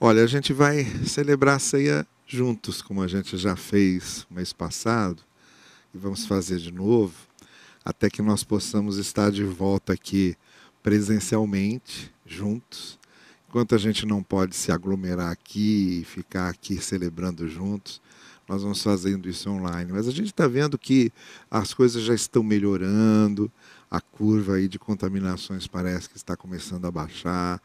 Olha, a gente vai celebrar a ceia juntos, como a gente já fez mês passado, e vamos fazer de novo, até que nós possamos estar de volta aqui presencialmente, juntos. Enquanto a gente não pode se aglomerar aqui e ficar aqui celebrando juntos, nós vamos fazendo isso online. Mas a gente está vendo que as coisas já estão melhorando, a curva aí de contaminações parece que está começando a baixar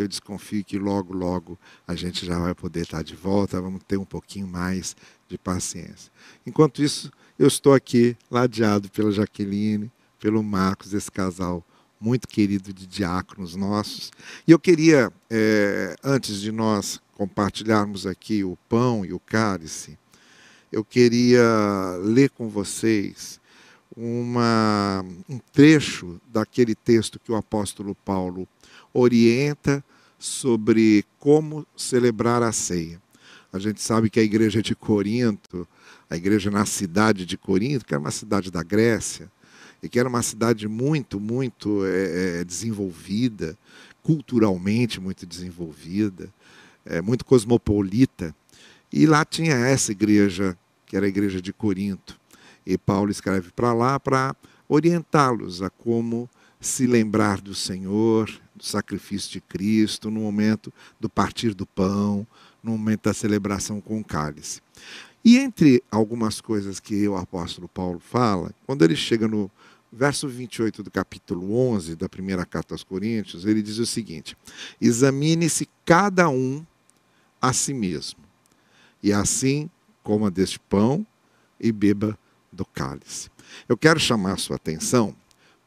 eu desconfio que logo, logo a gente já vai poder estar de volta, vamos ter um pouquinho mais de paciência. Enquanto isso, eu estou aqui ladeado pela Jaqueline, pelo Marcos, esse casal muito querido de diáconos nossos. E eu queria, é, antes de nós compartilharmos aqui o pão e o cálice, eu queria ler com vocês uma, um trecho daquele texto que o apóstolo Paulo orienta sobre como celebrar a ceia. A gente sabe que a igreja de Corinto, a igreja na cidade de Corinto, que era uma cidade da Grécia, e que era uma cidade muito, muito é, é desenvolvida, culturalmente muito desenvolvida, é, muito cosmopolita. E lá tinha essa igreja, que era a igreja de Corinto. E Paulo escreve para lá para orientá-los a como se lembrar do Senhor, do sacrifício de Cristo, no momento do partir do pão, no momento da celebração com o cálice. E entre algumas coisas que o apóstolo Paulo fala, quando ele chega no verso 28 do capítulo 11 da primeira carta aos Coríntios, ele diz o seguinte: Examine-se cada um a si mesmo, e assim coma deste pão e beba do cálice. Eu quero chamar a sua atenção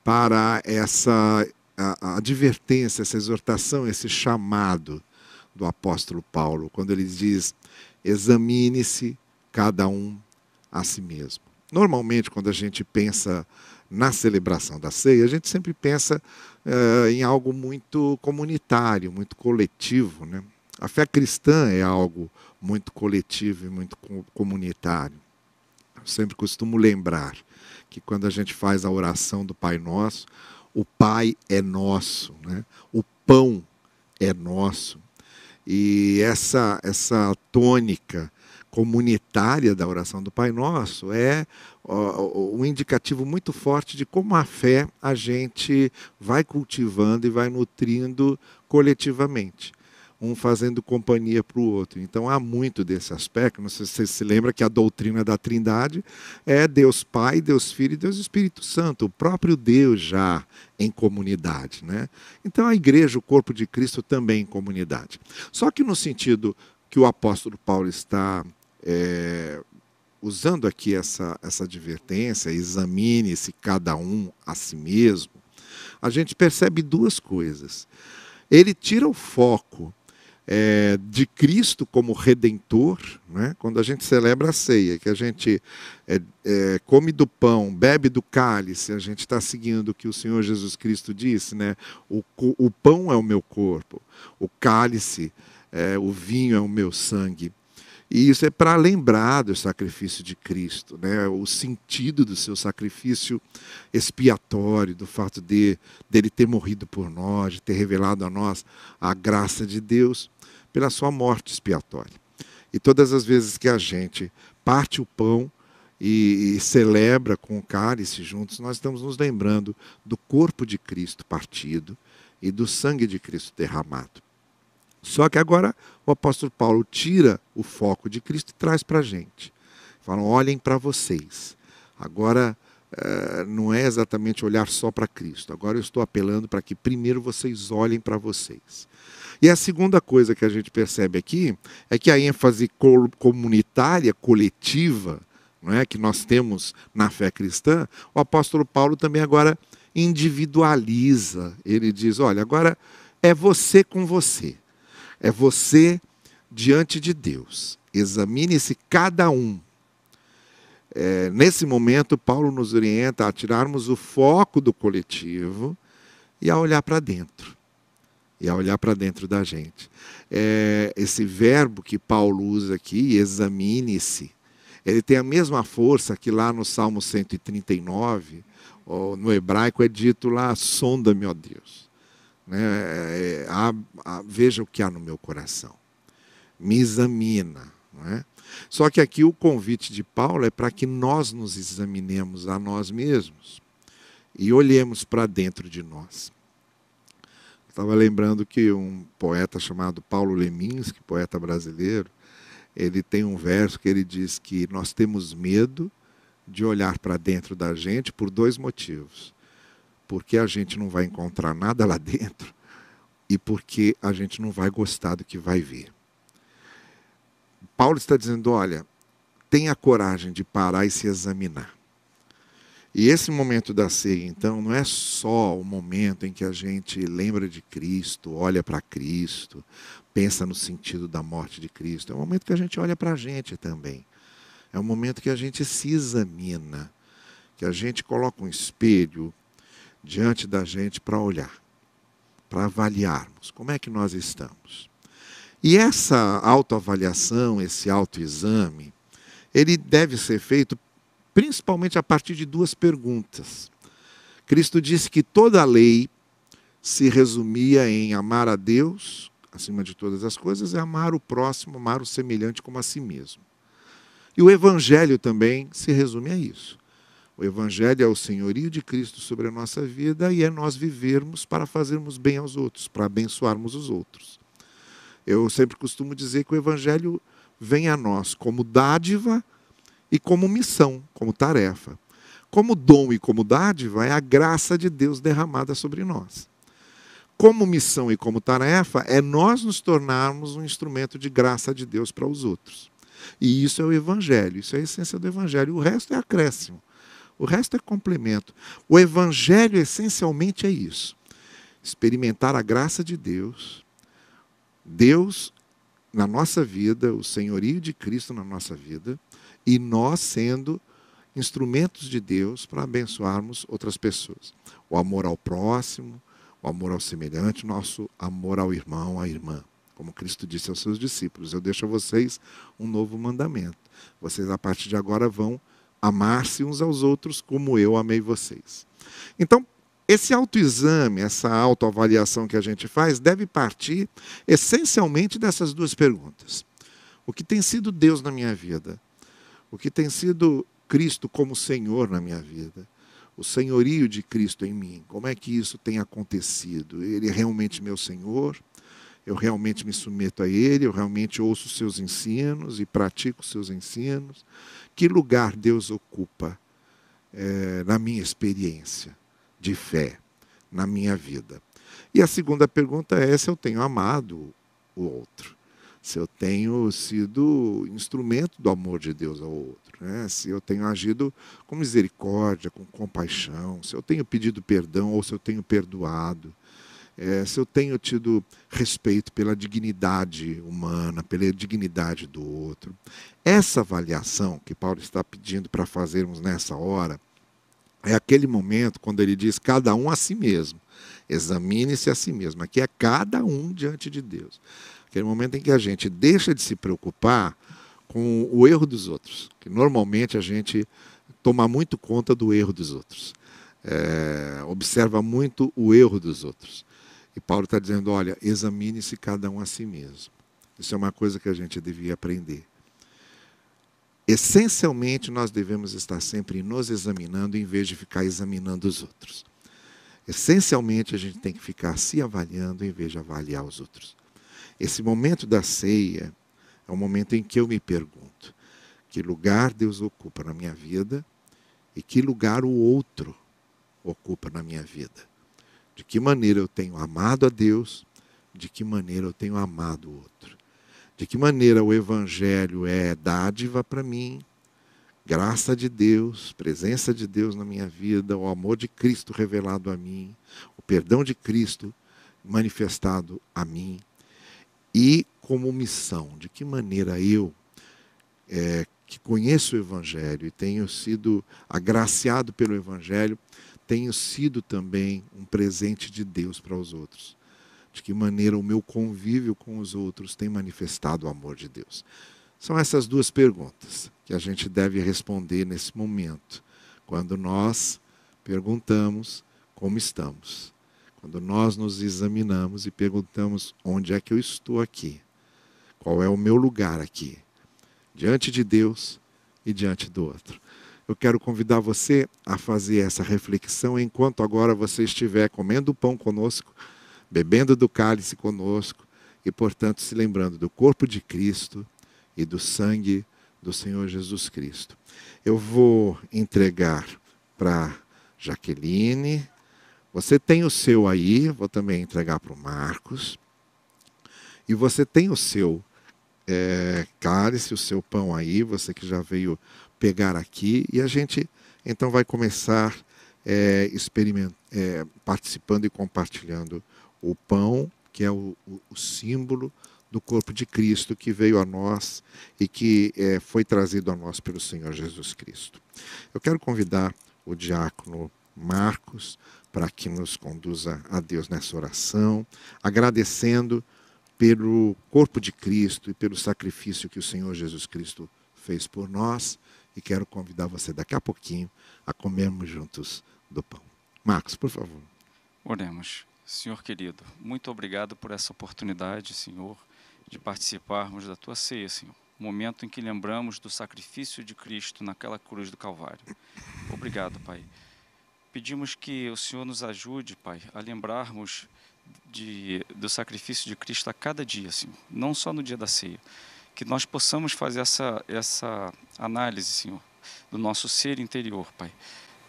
para essa a, a advertência, essa exortação, esse chamado do apóstolo Paulo, quando ele diz: examine-se cada um a si mesmo. Normalmente, quando a gente pensa na celebração da ceia, a gente sempre pensa uh, em algo muito comunitário, muito coletivo. Né? A fé cristã é algo muito coletivo e muito comunitário. Eu sempre costumo lembrar que quando a gente faz a oração do Pai Nosso, o Pai é nosso, né? o pão é nosso. E essa, essa tônica comunitária da oração do Pai Nosso é um indicativo muito forte de como a fé a gente vai cultivando e vai nutrindo coletivamente um fazendo companhia para o outro. Então há muito desse aspecto. Não sei se você se lembra que a doutrina da Trindade é Deus Pai, Deus Filho e Deus Espírito Santo, o próprio Deus já em comunidade. Né? Então a igreja, o corpo de Cristo, também em comunidade. Só que no sentido que o apóstolo Paulo está é, usando aqui essa, essa advertência, examine-se cada um a si mesmo, a gente percebe duas coisas. Ele tira o foco é, de Cristo como redentor, né? quando a gente celebra a ceia, que a gente é, é, come do pão, bebe do cálice, a gente está seguindo o que o Senhor Jesus Cristo disse, né? o, o pão é o meu corpo, o cálice, é, o vinho é o meu sangue. E isso é para lembrar do sacrifício de Cristo, né? o sentido do seu sacrifício expiatório, do fato de dele ter morrido por nós, de ter revelado a nós a graça de Deus pela sua morte expiatória. E todas as vezes que a gente parte o pão e, e celebra com o cálice juntos, nós estamos nos lembrando do corpo de Cristo partido e do sangue de Cristo derramado. Só que agora o apóstolo Paulo tira o foco de Cristo e traz para a gente. Falam, olhem para vocês. Agora eh, não é exatamente olhar só para Cristo. Agora eu estou apelando para que primeiro vocês olhem para vocês. E a segunda coisa que a gente percebe aqui é que a ênfase comunitária, coletiva, não é, que nós temos na fé cristã, o apóstolo Paulo também agora individualiza. Ele diz: olha, agora é você com você, é você diante de Deus. Examine-se cada um. É, nesse momento, Paulo nos orienta a tirarmos o foco do coletivo e a olhar para dentro e a olhar para dentro da gente. É, esse verbo que Paulo usa aqui, examine-se, ele tem a mesma força que lá no Salmo 139, no hebraico é dito lá, sonda-me, ó Deus. Né? É, é, veja o que há no meu coração. me examina. Não é? Só que aqui o convite de Paulo é para que nós nos examinemos a nós mesmos e olhemos para dentro de nós. Estava lembrando que um poeta chamado Paulo Leminski, poeta brasileiro, ele tem um verso que ele diz que nós temos medo de olhar para dentro da gente por dois motivos. Porque a gente não vai encontrar nada lá dentro e porque a gente não vai gostar do que vai ver. Paulo está dizendo: olha, tenha coragem de parar e se examinar. E esse momento da ceia, então, não é só o momento em que a gente lembra de Cristo, olha para Cristo, pensa no sentido da morte de Cristo. É um momento que a gente olha para a gente também. É um momento que a gente se examina, que a gente coloca um espelho diante da gente para olhar, para avaliarmos como é que nós estamos. E essa autoavaliação, esse autoexame, ele deve ser feito principalmente a partir de duas perguntas. Cristo disse que toda a lei se resumia em amar a Deus acima de todas as coisas e amar o próximo, amar o semelhante como a si mesmo. E o evangelho também se resume a isso. O evangelho é o senhorio de Cristo sobre a nossa vida e é nós vivermos para fazermos bem aos outros, para abençoarmos os outros. Eu sempre costumo dizer que o Evangelho vem a nós como dádiva e como missão, como tarefa. Como dom e como dádiva é a graça de Deus derramada sobre nós. Como missão e como tarefa é nós nos tornarmos um instrumento de graça de Deus para os outros. E isso é o Evangelho, isso é a essência do Evangelho. O resto é acréscimo, o resto é complemento. O Evangelho essencialmente é isso: experimentar a graça de Deus Deus na nossa vida, o senhorio de Cristo na nossa vida, e nós sendo instrumentos de Deus para abençoarmos outras pessoas. O amor ao próximo, o amor ao semelhante, nosso amor ao irmão, à irmã. Como Cristo disse aos seus discípulos: Eu deixo a vocês um novo mandamento. Vocês, a partir de agora, vão amar-se uns aos outros como eu amei vocês. Então, esse autoexame, essa autoavaliação que a gente faz, deve partir essencialmente dessas duas perguntas. O que tem sido Deus na minha vida? O que tem sido Cristo como Senhor na minha vida? O senhorio de Cristo em mim? Como é que isso tem acontecido? Ele é realmente meu Senhor? Eu realmente me submeto a Ele? Eu realmente ouço os seus ensinos e pratico os seus ensinos? Que lugar Deus ocupa é, na minha experiência? De fé na minha vida. E a segunda pergunta é se eu tenho amado o outro, se eu tenho sido instrumento do amor de Deus ao outro, né? se eu tenho agido com misericórdia, com compaixão, se eu tenho pedido perdão ou se eu tenho perdoado. É, se eu tenho tido respeito pela dignidade humana, pela dignidade do outro. Essa avaliação que Paulo está pedindo para fazermos nessa hora é aquele momento quando ele diz cada um a si mesmo. Examine-se a si mesmo. Aqui é cada um diante de Deus. Aquele momento em que a gente deixa de se preocupar com o erro dos outros. Que normalmente a gente toma muito conta do erro dos outros. É, observa muito o erro dos outros. E Paulo está dizendo: olha, examine-se cada um a si mesmo. Isso é uma coisa que a gente devia aprender. Essencialmente, nós devemos estar sempre nos examinando em vez de ficar examinando os outros. Essencialmente, a gente tem que ficar se avaliando em vez de avaliar os outros. Esse momento da ceia é o momento em que eu me pergunto: que lugar Deus ocupa na minha vida e que lugar o outro ocupa na minha vida? De que maneira eu tenho amado a Deus, de que maneira eu tenho amado o outro? De que maneira o Evangelho é dádiva para mim, graça de Deus, presença de Deus na minha vida, o amor de Cristo revelado a mim, o perdão de Cristo manifestado a mim, e como missão, de que maneira eu, é, que conheço o Evangelho e tenho sido agraciado pelo Evangelho, tenho sido também um presente de Deus para os outros de que maneira o meu convívio com os outros tem manifestado o amor de Deus? São essas duas perguntas que a gente deve responder nesse momento, quando nós perguntamos como estamos, quando nós nos examinamos e perguntamos onde é que eu estou aqui, qual é o meu lugar aqui, diante de Deus e diante do outro. Eu quero convidar você a fazer essa reflexão enquanto agora você estiver comendo pão conosco, bebendo do cálice conosco e, portanto, se lembrando do corpo de Cristo e do sangue do Senhor Jesus Cristo. Eu vou entregar para Jaqueline. Você tem o seu aí, vou também entregar para o Marcos. E você tem o seu é, cálice, o seu pão aí, você que já veio pegar aqui, e a gente então vai começar é, é, participando e compartilhando o pão, que é o, o, símbolo do corpo de Cristo que veio a nós e que é, foi trazido a nós pelo Senhor Jesus Cristo. Eu quero convidar o diácono Marcos para que nos conduza a Deus nessa oração, agradecendo pelo corpo de Cristo e pelo sacrifício que o Senhor Jesus Cristo fez por nós. E quero convidar você daqui a pouquinho a comermos juntos do pão. Marcos, por favor. Oremos. Senhor querido, muito obrigado por essa oportunidade, Senhor, de participarmos da tua ceia, Senhor. Momento em que lembramos do sacrifício de Cristo naquela cruz do Calvário. Obrigado, Pai. Pedimos que o Senhor nos ajude, Pai, a lembrarmos de, do sacrifício de Cristo a cada dia, assim, não só no dia da ceia. Que nós possamos fazer essa, essa análise, Senhor, do nosso ser interior, Pai,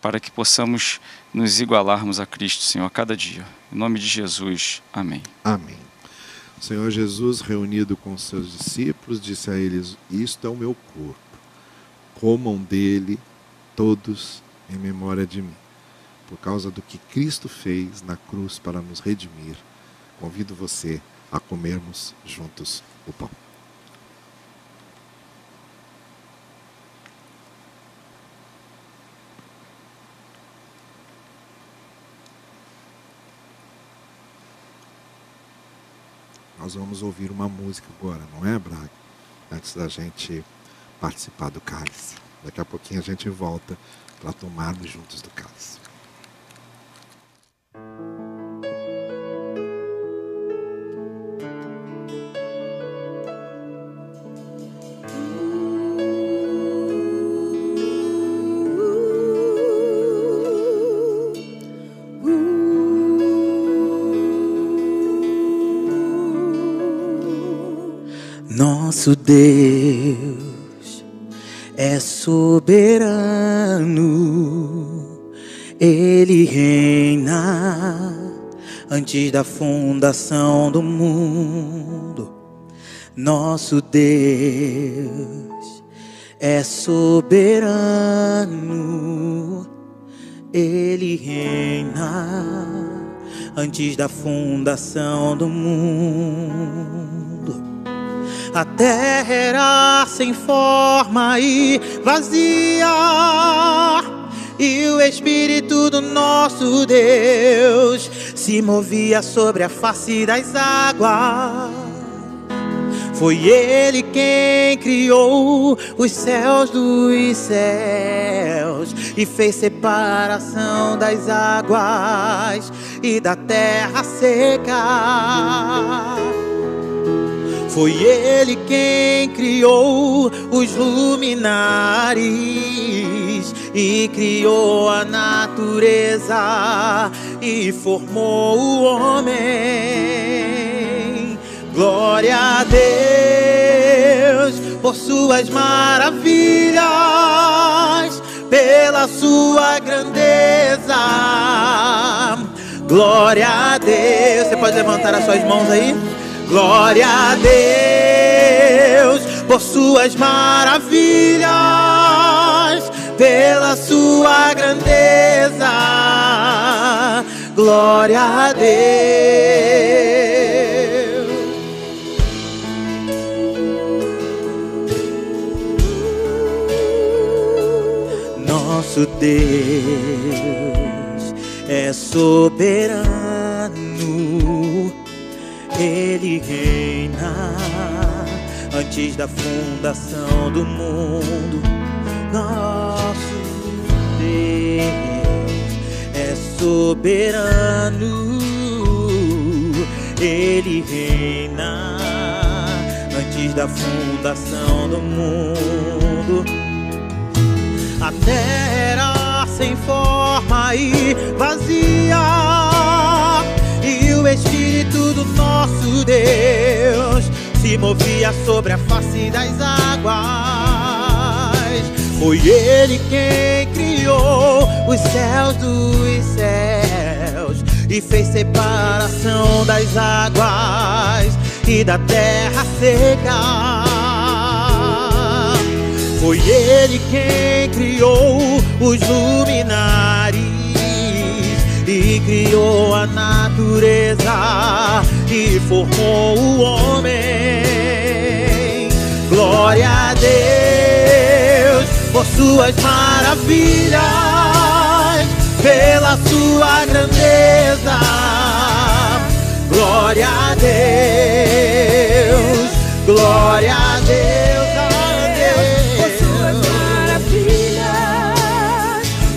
para que possamos nos igualarmos a Cristo, Senhor, a cada dia. Em nome de Jesus, amém. Amém. O Senhor Jesus, reunido com seus discípulos, disse a eles: Isto é o meu corpo. Comam dele todos em memória de mim por causa do que Cristo fez na cruz para nos redimir, convido você a comermos juntos o pão. Nós vamos ouvir uma música agora, não é, Braga? Antes da gente participar do cálice. Daqui a pouquinho a gente volta para tomarmos juntos do cálice. Nosso Deus é soberano, Ele reina antes da fundação do mundo. Nosso Deus é soberano, Ele reina antes da fundação do mundo. A terra era sem forma e vazia, e o Espírito do nosso Deus se movia sobre a face das águas. Foi Ele quem criou os céus dos céus e fez separação das águas e da terra seca. Foi ele quem criou os luminares e criou a natureza e formou o homem. Glória a Deus por suas maravilhas, pela sua grandeza. Glória a Deus. Você pode levantar as suas mãos aí? Glória a Deus por suas maravilhas, pela sua grandeza. Glória a Deus. Nosso Deus é soberano ele reina antes da fundação do mundo. Nosso Deus é soberano. Ele reina antes da fundação do mundo. A terra sem forma e vazia, e o Espírito do nosso Deus se movia sobre a face das águas. Foi Ele quem criou os céus dos céus e fez separação das águas e da terra seca. Foi ele quem criou os luminares e criou a natureza e formou o homem. Glória a Deus por suas maravilhas, pela sua grandeza. Glória a Deus, glória a Deus, a Por suas Deus, maravilhas.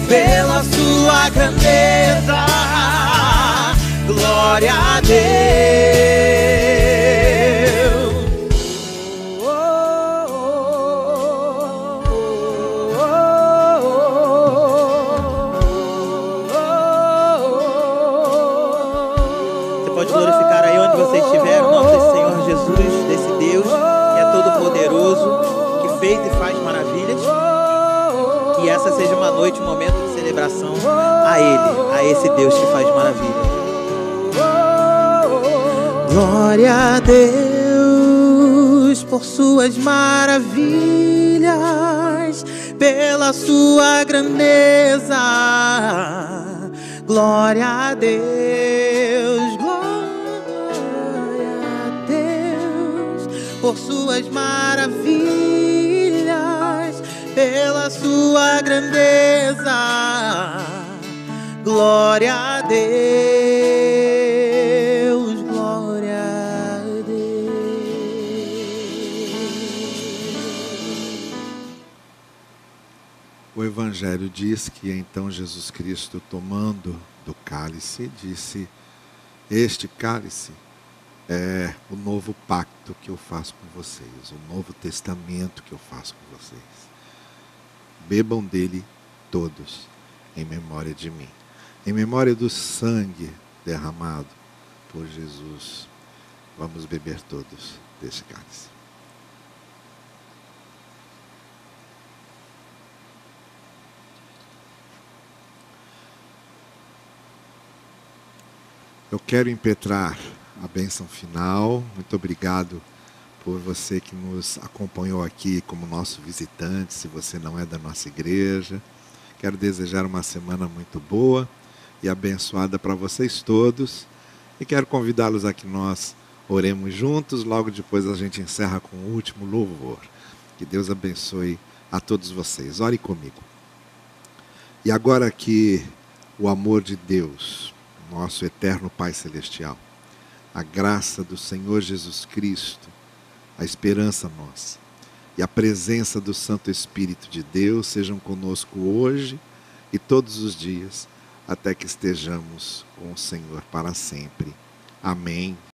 pela sua grandeza. Glória a Deus. Você pode glorificar aí onde você estiver o nome desse Senhor Jesus, desse Deus que é todo poderoso, que fez e faz maravilhas. Que essa seja uma noite, um momento de celebração a Ele, a esse Deus que faz maravilhas. Glória a Deus por suas maravilhas, pela sua grandeza. Glória a Deus, glória a Deus por suas maravilhas, pela sua grandeza. Glória a Deus, Evangelho diz que então Jesus Cristo, tomando do cálice, disse: Este cálice é o novo pacto que eu faço com vocês, o novo testamento que eu faço com vocês. Bebam dele todos, em memória de mim, em memória do sangue derramado por Jesus. Vamos beber todos desse cálice. Eu quero impetrar a bênção final. Muito obrigado por você que nos acompanhou aqui como nosso visitante, se você não é da nossa igreja. Quero desejar uma semana muito boa e abençoada para vocês todos. E quero convidá-los a que nós oremos juntos. Logo depois a gente encerra com o último louvor. Que Deus abençoe a todos vocês. Ore comigo. E agora que o amor de Deus, nosso eterno Pai Celestial, a graça do Senhor Jesus Cristo, a esperança nossa. E a presença do Santo Espírito de Deus sejam conosco hoje e todos os dias, até que estejamos com o Senhor para sempre. Amém